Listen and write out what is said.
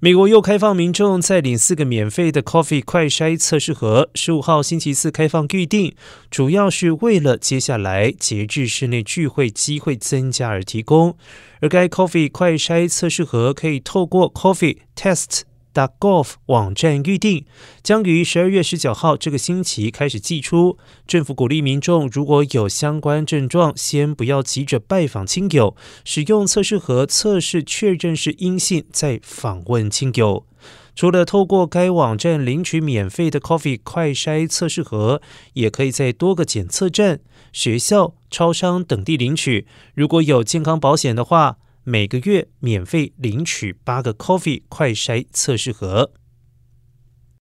美国又开放民众再领四个免费的 Coffee 快筛测试盒，十五号星期四开放预定，主要是为了接下来节制室内聚会机会增加而提供。而该 Coffee 快筛测试盒可以透过 Coffee Test。Golf 网站预定将于十二月十九号这个星期开始寄出。政府鼓励民众如果有相关症状，先不要急着拜访亲友，使用测试盒测试确认是阴性，再访问亲友。除了透过该网站领取免费的 Coffee 快筛测试盒，也可以在多个检测站、学校、超商等地领取。如果有健康保险的话。每个月免费领取八个 Coffee 快筛测试盒。